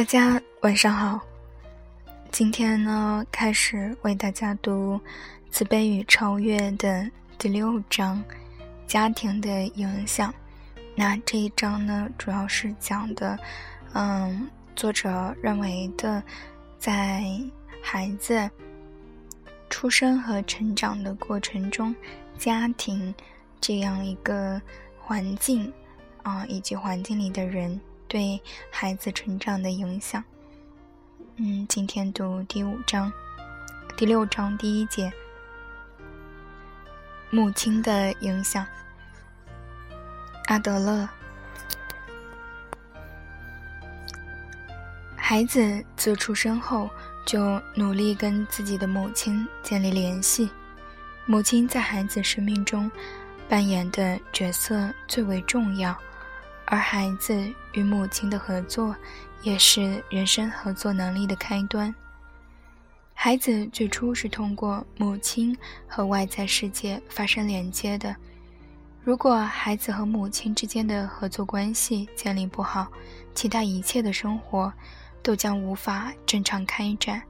大家晚上好，今天呢开始为大家读《慈悲与超越》的第六章——家庭的影响。那这一章呢，主要是讲的，嗯，作者认为的，在孩子出生和成长的过程中，家庭这样一个环境啊，以及环境里的人。对孩子成长的影响。嗯，今天读第五章，第六章第一节，母亲的影响。阿德勒，孩子自出生后就努力跟自己的母亲建立联系，母亲在孩子生命中扮演的角色最为重要。而孩子与母亲的合作，也是人生合作能力的开端。孩子最初是通过母亲和外在世界发生连接的。如果孩子和母亲之间的合作关系建立不好，其他一切的生活都将无法正常开展。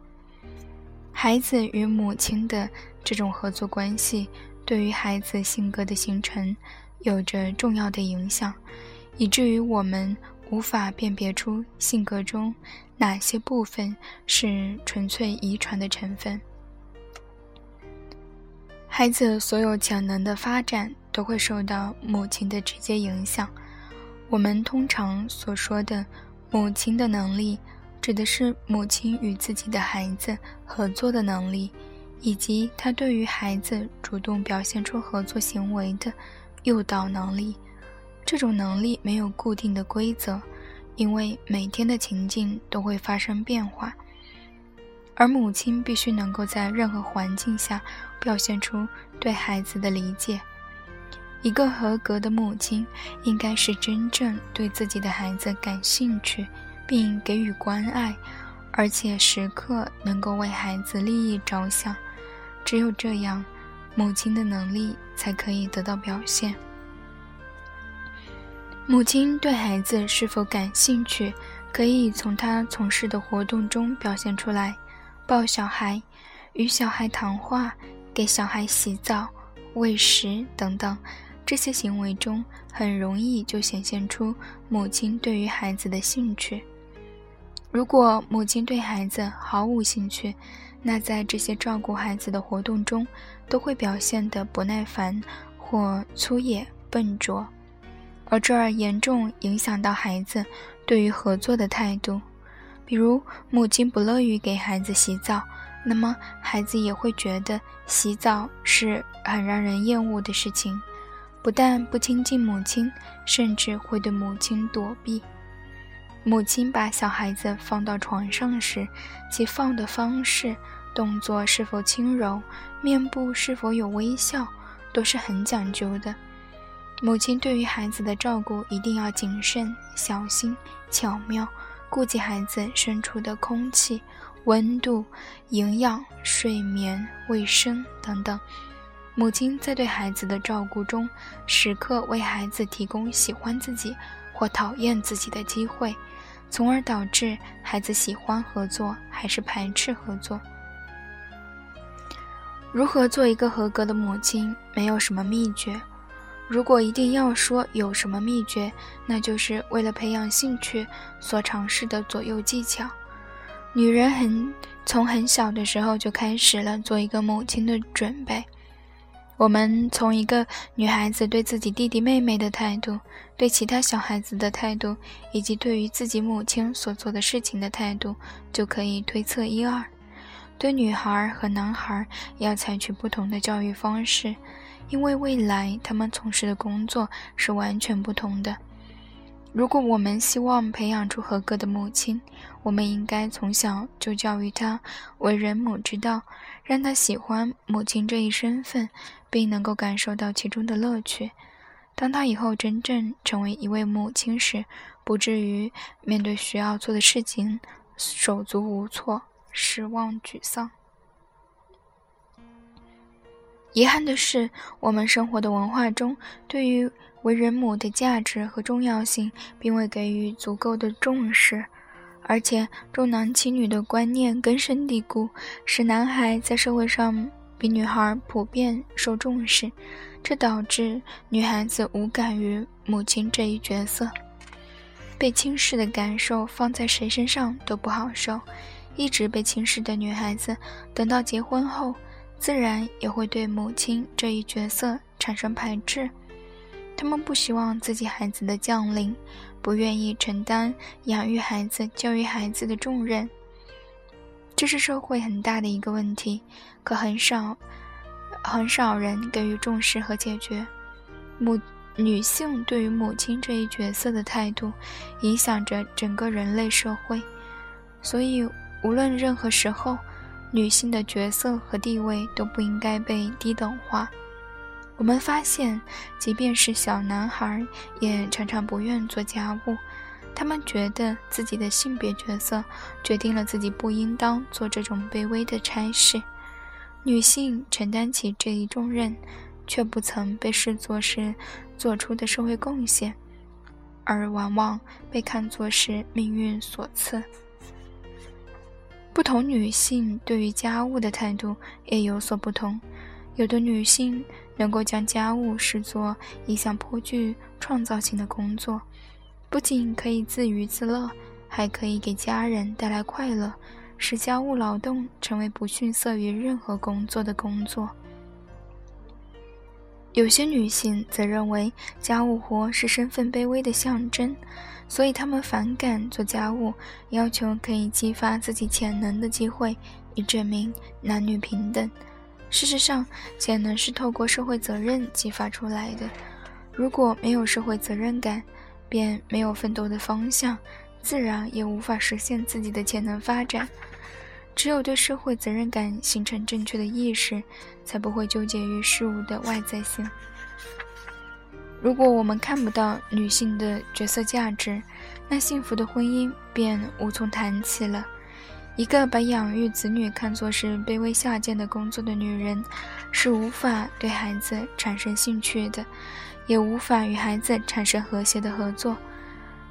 孩子与母亲的这种合作关系，对于孩子性格的形成有着重要的影响。以至于我们无法辨别出性格中哪些部分是纯粹遗传的成分。孩子所有潜能的发展都会受到母亲的直接影响。我们通常所说的母亲的能力，指的是母亲与自己的孩子合作的能力，以及她对于孩子主动表现出合作行为的诱导能力。这种能力没有固定的规则，因为每天的情境都会发生变化，而母亲必须能够在任何环境下表现出对孩子的理解。一个合格的母亲应该是真正对自己的孩子感兴趣，并给予关爱，而且时刻能够为孩子利益着想。只有这样，母亲的能力才可以得到表现。母亲对孩子是否感兴趣，可以从他从事的活动中表现出来。抱小孩、与小孩谈话、给小孩洗澡、喂食等等，这些行为中很容易就显现出母亲对于孩子的兴趣。如果母亲对孩子毫无兴趣，那在这些照顾孩子的活动中，都会表现得不耐烦或粗野、笨拙。而这严重影响到孩子对于合作的态度，比如母亲不乐于给孩子洗澡，那么孩子也会觉得洗澡是很让人厌恶的事情，不但不亲近母亲，甚至会对母亲躲避。母亲把小孩子放到床上时，其放的方式、动作是否轻柔、面部是否有微笑，都是很讲究的。母亲对于孩子的照顾一定要谨慎、小心、巧妙，顾及孩子身处的空气、温度、营养、睡眠、卫生等等。母亲在对孩子的照顾中，时刻为孩子提供喜欢自己或讨厌自己的机会，从而导致孩子喜欢合作还是排斥合作。如何做一个合格的母亲，没有什么秘诀。如果一定要说有什么秘诀，那就是为了培养兴趣所尝试的左右技巧。女人很从很小的时候就开始了做一个母亲的准备。我们从一个女孩子对自己弟弟妹妹的态度、对其他小孩子的态度，以及对于自己母亲所做的事情的态度，就可以推测一二。对女孩和男孩要采取不同的教育方式。因为未来他们从事的工作是完全不同的。如果我们希望培养出合格的母亲，我们应该从小就教育她为人母之道，让她喜欢母亲这一身份，并能够感受到其中的乐趣。当她以后真正成为一位母亲时，不至于面对需要做的事情手足无措、失望沮丧。遗憾的是，我们生活的文化中对于为人母的价值和重要性，并未给予足够的重视，而且重男轻女的观念根深蒂固，使男孩在社会上比女孩普遍受重视，这导致女孩子无感于母亲这一角色，被轻视的感受放在谁身上都不好受。一直被轻视的女孩子，等到结婚后，自然也会对母亲这一角色产生排斥。他们不希望自己孩子的降临，不愿意承担养育孩子、教育孩子的重任。这是社会很大的一个问题，可很少很少人给予重视和解决。母女性对于母亲这一角色的态度，影响着整个人类社会，所以无论任何时候，女性的角色和地位都不应该被低等化。我们发现，即便是小男孩，也常常不愿做家务。他们觉得自己的性别角色决定了自己不应当做这种卑微的差事。女性承担起这一重任，却不曾被视作是做出的社会贡献，而往往被看作是命运所赐。不同女性对于家务的态度也有所不同。有的女性能够将家务视作一项颇具创造性的工作，不仅可以自娱自乐，还可以给家人带来快乐，使家务劳动成为不逊色于任何工作的工作。有些女性则认为家务活是身份卑微的象征，所以她们反感做家务，要求可以激发自己潜能的机会，以证明男女平等。事实上，潜能是透过社会责任激发出来的。如果没有社会责任感，便没有奋斗的方向，自然也无法实现自己的潜能发展。只有对社会责任感形成正确的意识，才不会纠结于事物的外在性。如果我们看不到女性的角色价值，那幸福的婚姻便无从谈起了。一个把养育子女看作是卑微下贱的工作的女人，是无法对孩子产生兴趣的，也无法与孩子产生和谐的合作。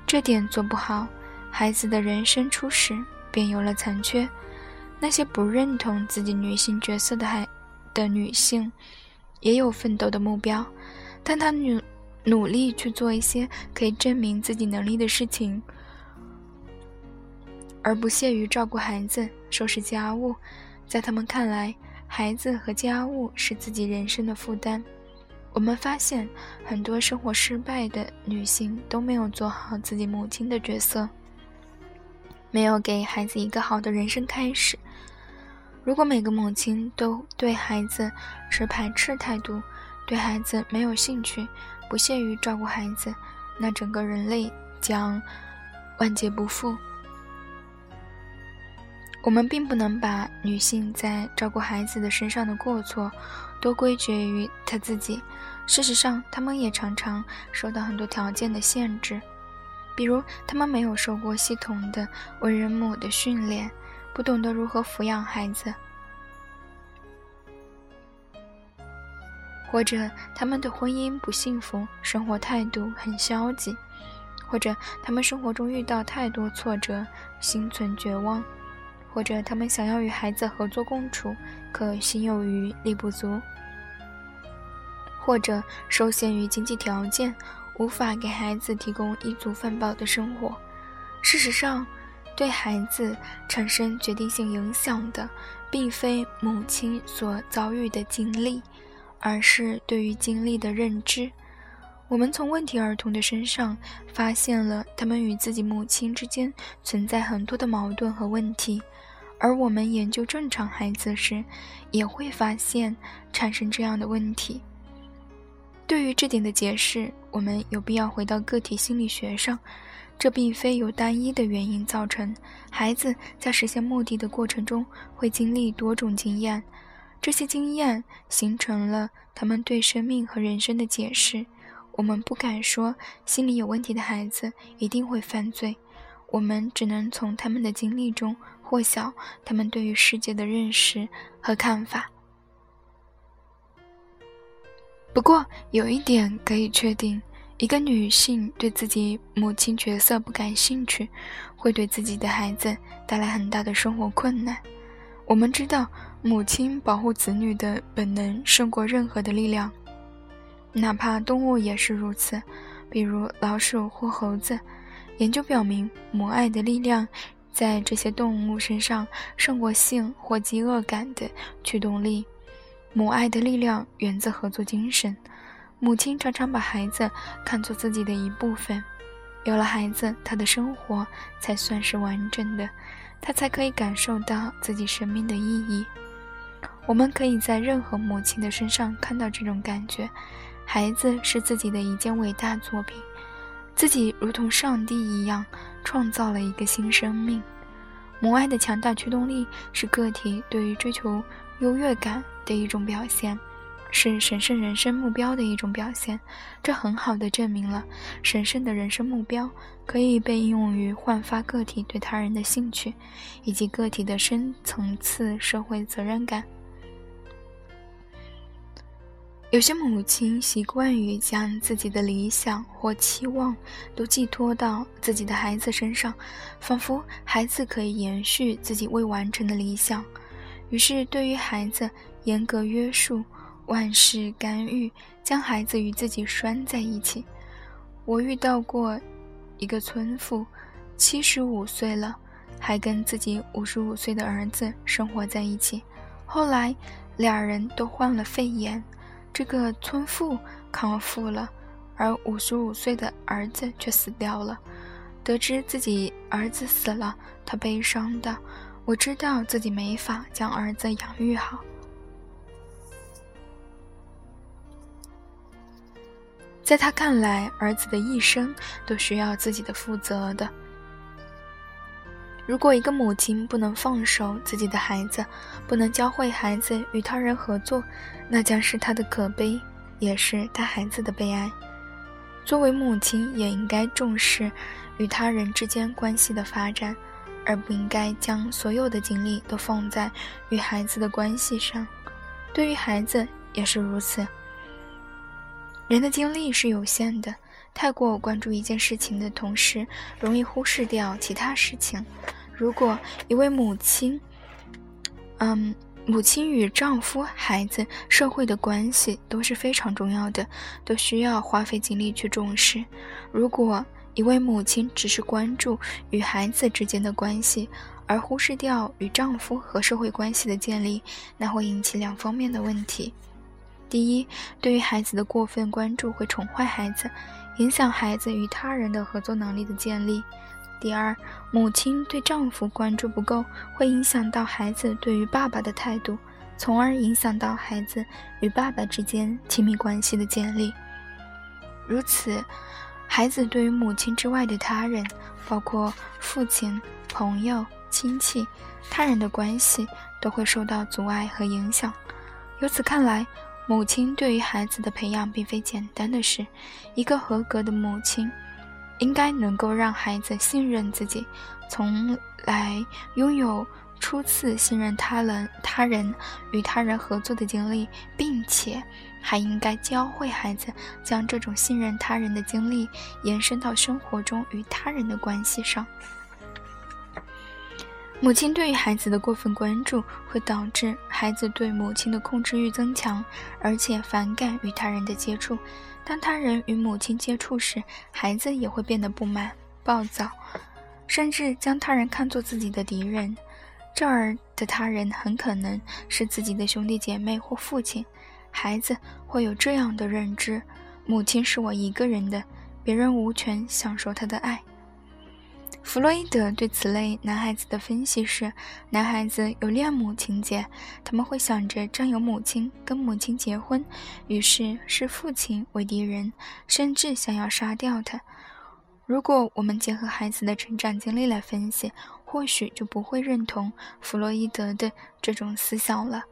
这点做不好，孩子的人生初始便有了残缺。那些不认同自己女性角色的孩的女性，也有奋斗的目标，但她努努力去做一些可以证明自己能力的事情。而不屑于照顾孩子、收拾家务，在他们看来，孩子和家务是自己人生的负担。我们发现，很多生活失败的女性都没有做好自己母亲的角色，没有给孩子一个好的人生开始。如果每个母亲都对孩子持排斥态度，对孩子没有兴趣，不屑于照顾孩子，那整个人类将万劫不复。我们并不能把女性在照顾孩子的身上的过错都归结于她自己。事实上，她们也常常受到很多条件的限制，比如她们没有受过系统的为人母的训练，不懂得如何抚养孩子，或者他们的婚姻不幸福，生活态度很消极，或者他们生活中遇到太多挫折，心存绝望。或者他们想要与孩子合作共处，可心有余力不足；或者受限于经济条件，无法给孩子提供一足饭饱的生活。事实上，对孩子产生决定性影响的，并非母亲所遭遇的经历，而是对于经历的认知。我们从问题儿童的身上发现了他们与自己母亲之间存在很多的矛盾和问题。而我们研究正常孩子时，也会发现产生这样的问题。对于这点的解释，我们有必要回到个体心理学上。这并非由单一的原因造成。孩子在实现目的的过程中会经历多种经验，这些经验形成了他们对生命和人生的解释。我们不敢说心理有问题的孩子一定会犯罪，我们只能从他们的经历中。或晓，他们对于世界的认识和看法。不过有一点可以确定：一个女性对自己母亲角色不感兴趣，会对自己的孩子带来很大的生活困难。我们知道，母亲保护子女的本能胜过任何的力量，哪怕动物也是如此，比如老鼠或猴子。研究表明，母爱的力量在这些动物身上胜过性或饥饿感的驱动力。母爱的力量源自合作精神。母亲常常把孩子看作自己的一部分，有了孩子，她的生活才算是完整的，她才可以感受到自己生命的意义。我们可以在任何母亲的身上看到这种感觉：孩子是自己的一件伟大作品，自己如同上帝一样创造了一个新生命。母爱的强大驱动力是个体对于追求优越感的一种表现。是神圣人生目标的一种表现，这很好的证明了神圣的人生目标可以被应用于焕发个体对他人的兴趣，以及个体的深层次社会责任感。有些母亲习惯于将自己的理想或期望都寄托到自己的孩子身上，仿佛孩子可以延续自己未完成的理想，于是对于孩子严格约束。万事干预，将孩子与自己拴在一起。我遇到过一个村妇，七十五岁了，还跟自己五十五岁的儿子生活在一起。后来，俩人都患了肺炎，这个村妇康复了，而五十五岁的儿子却死掉了。得知自己儿子死了，她悲伤的，我知道自己没法将儿子养育好。在他看来，儿子的一生都需要自己的负责的。如果一个母亲不能放手自己的孩子，不能教会孩子与他人合作，那将是他的可悲，也是他孩子的悲哀。作为母亲，也应该重视与他人之间关系的发展，而不应该将所有的精力都放在与孩子的关系上。对于孩子也是如此。人的精力是有限的，太过关注一件事情的同时，容易忽视掉其他事情。如果一位母亲，嗯，母亲与丈夫、孩子、社会的关系都是非常重要的，都需要花费精力去重视。如果一位母亲只是关注与孩子之间的关系，而忽视掉与丈夫和社会关系的建立，那会引起两方面的问题。第一，对于孩子的过分关注会宠坏孩子，影响孩子与他人的合作能力的建立。第二，母亲对丈夫关注不够，会影响到孩子对于爸爸的态度，从而影响到孩子与爸爸之间亲密关系的建立。如此，孩子对于母亲之外的他人，包括父亲、朋友、亲戚、他人的关系，都会受到阻碍和影响。由此看来，母亲对于孩子的培养并非简单的事。一个合格的母亲，应该能够让孩子信任自己，从来拥有初次信任他人、他人与他人合作的经历，并且还应该教会孩子将这种信任他人的经历延伸到生活中与他人的关系上。母亲对于孩子的过分关注，会导致孩子对母亲的控制欲增强，而且反感与他人的接触。当他人与母亲接触时，孩子也会变得不满、暴躁，甚至将他人看作自己的敌人。这儿的他人很可能是自己的兄弟姐妹或父亲。孩子会有这样的认知：母亲是我一个人的，别人无权享受她的爱。弗洛伊德对此类男孩子的分析是：男孩子有恋母情节，他们会想着占有母亲，跟母亲结婚，于是视父亲为敌人，甚至想要杀掉他。如果我们结合孩子的成长经历来分析，或许就不会认同弗洛伊德的这种思想了。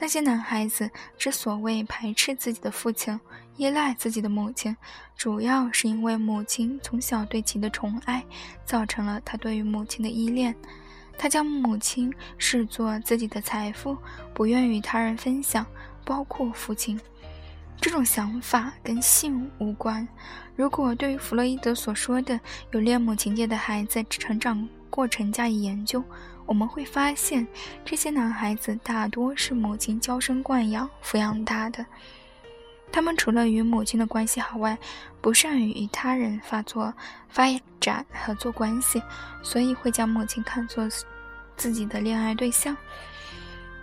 那些男孩子之所以排斥自己的父亲、依赖自己的母亲，主要是因为母亲从小对其的宠爱，造成了他对于母亲的依恋。他将母亲视作自己的财富，不愿与他人分享，包括父亲。这种想法跟性无关。如果对于弗洛伊德所说的有恋母情节的孩子成长过程加以研究，我们会发现，这些男孩子大多是母亲娇生惯养抚养大的。他们除了与母亲的关系好外，不善于与他人发作、发展合作关系，所以会将母亲看作自己的恋爱对象。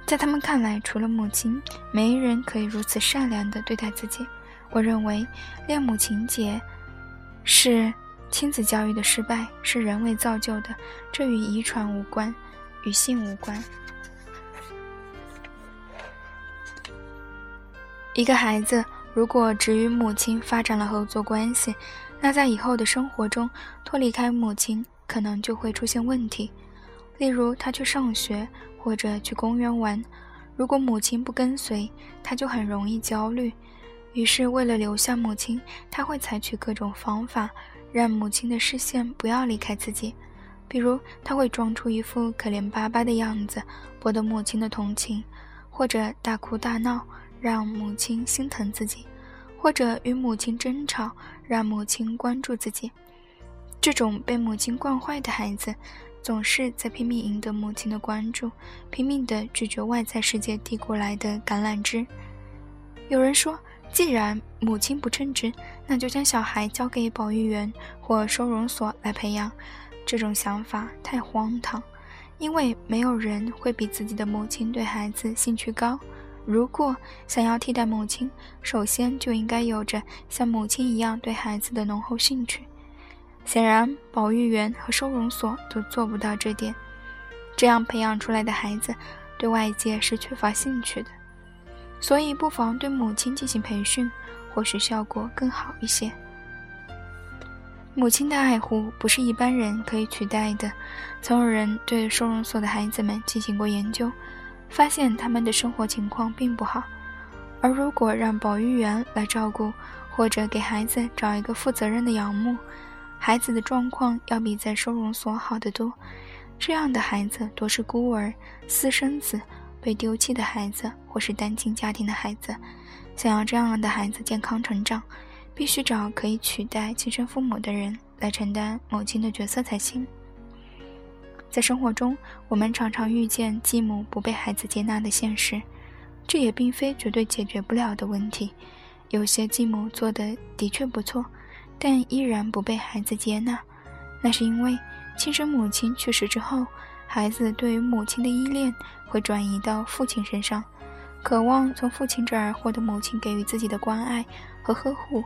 在他们看来，除了母亲，没人可以如此善良地对待自己。我认为，恋母情节是亲子教育的失败，是人为造就的。这与遗传无关，与性无关。一个孩子如果只与母亲发展了合作关系，那在以后的生活中，脱离开母亲可能就会出现问题。例如，他去上学。或者去公园玩，如果母亲不跟随，他就很容易焦虑。于是，为了留下母亲，他会采取各种方法，让母亲的视线不要离开自己。比如，他会装出一副可怜巴巴的样子，博得母亲的同情；或者大哭大闹，让母亲心疼自己；或者与母亲争吵，让母亲关注自己。这种被母亲惯坏的孩子。总是在拼命赢得母亲的关注，拼命地拒绝外在世界递过来的橄榄枝。有人说，既然母亲不称职，那就将小孩交给保育员或收容所来培养。这种想法太荒唐，因为没有人会比自己的母亲对孩子兴趣高。如果想要替代母亲，首先就应该有着像母亲一样对孩子的浓厚兴趣。显然，保育员和收容所都做不到这点。这样培养出来的孩子，对外界是缺乏兴趣的。所以，不妨对母亲进行培训，或许效果更好一些。母亲的爱护不是一般人可以取代的。曾有人对收容所的孩子们进行过研究，发现他们的生活情况并不好。而如果让保育员来照顾，或者给孩子找一个负责任的养母，孩子的状况要比在收容所好得多。这样的孩子多是孤儿、私生子、被丢弃的孩子，或是单亲家庭的孩子。想要这样的孩子健康成长，必须找可以取代亲生父母的人来承担母亲的角色才行。在生活中，我们常常遇见继母不被孩子接纳的现实，这也并非绝对解决不了的问题。有些继母做的的确不错。但依然不被孩子接纳，那是因为亲生母亲去世之后，孩子对于母亲的依恋会转移到父亲身上，渴望从父亲这儿获得母亲给予自己的关爱和呵护。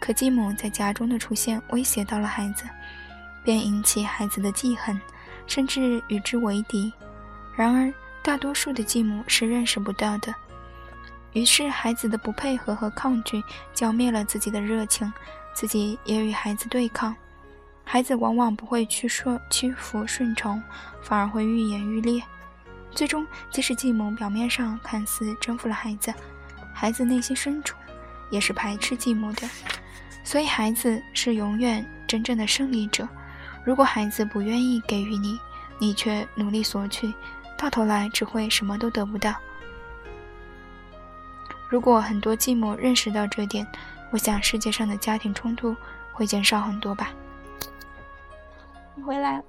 可继母在家中的出现威胁到了孩子，便引起孩子的记恨，甚至与之为敌。然而，大多数的继母是认识不到的，于是孩子的不配合和抗拒浇灭了自己的热情。自己也与孩子对抗，孩子往往不会去说屈服顺从，反而会愈演愈烈。最终，即使继母表面上看似征服了孩子，孩子内心深处也是排斥继母的。所以，孩子是永远真正的胜利者。如果孩子不愿意给予你，你却努力索取，到头来只会什么都得不到。如果很多继母认识到这点，我想世界上的家庭冲突会减少很多吧。你回来。